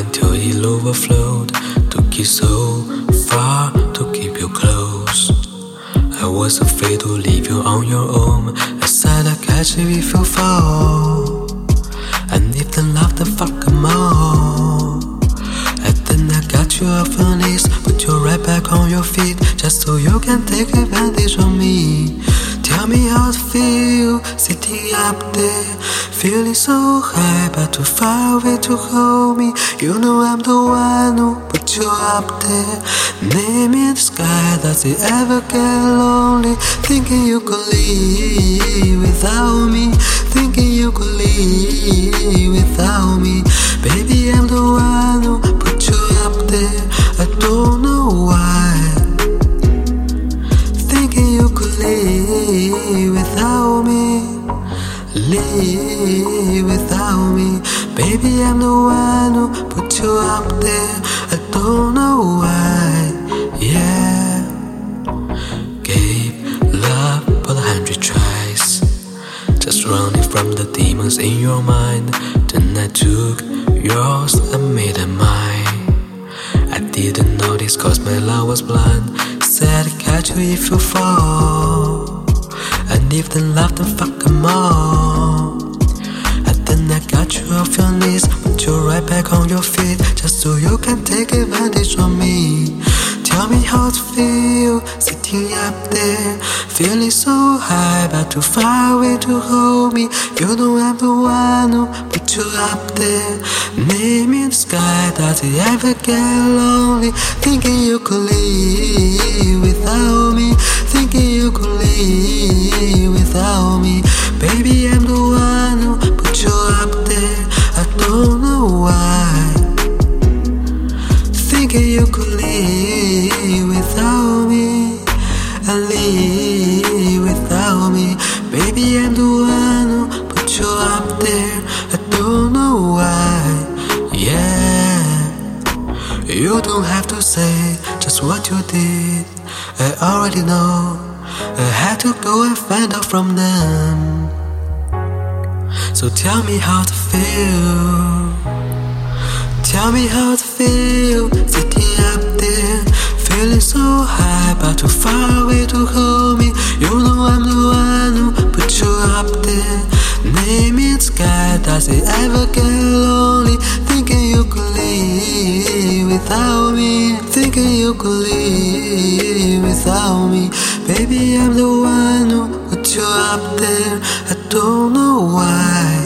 until it overflowed. Took you so far to keep you close. I was afraid to leave you on your own. I'd if you fall. And if the love, then fuck 'em all. And then I got you off your knees, put you right back on your feet, just so you can take advantage of me. Tell me how it feel sitting up there, feeling so high, but too far away to hold me. You know I'm the one who put you up there, name in the sky. Does it ever get lonely? Thinking you could leave without me, thinking you could leave without me. Baby, I'm the one who put you up there. Without me. Baby, I'm the one who put you up there. I don't know why, yeah. Gave love a hundred tries, just running from the demons in your mind. Then I took yours and made it mine. I didn't notice cause my love was blind. Said catch you if you fall. And if they love, then fuck 'em all. Feel sitting up there, feeling so high, but too far away to hold me. You know I'm the one who put you up there, name in the sky. Does it ever get lonely? Thinking you could leave without me, thinking you could leave without me. Baby, Leave without me and leave without me. Baby, I'm the one who put you up there. I don't know why. Yeah, you don't have to say just what you did. I already know. I had to go and find out from them. So tell me how to feel. Tell me how to feel feeling so high, but too far away to hold me. You know I'm the one who put you up there. Name it sky, does it ever get lonely? Thinking you could leave without me, thinking you could leave without me. Baby, I'm the one who put you up there. I don't know why.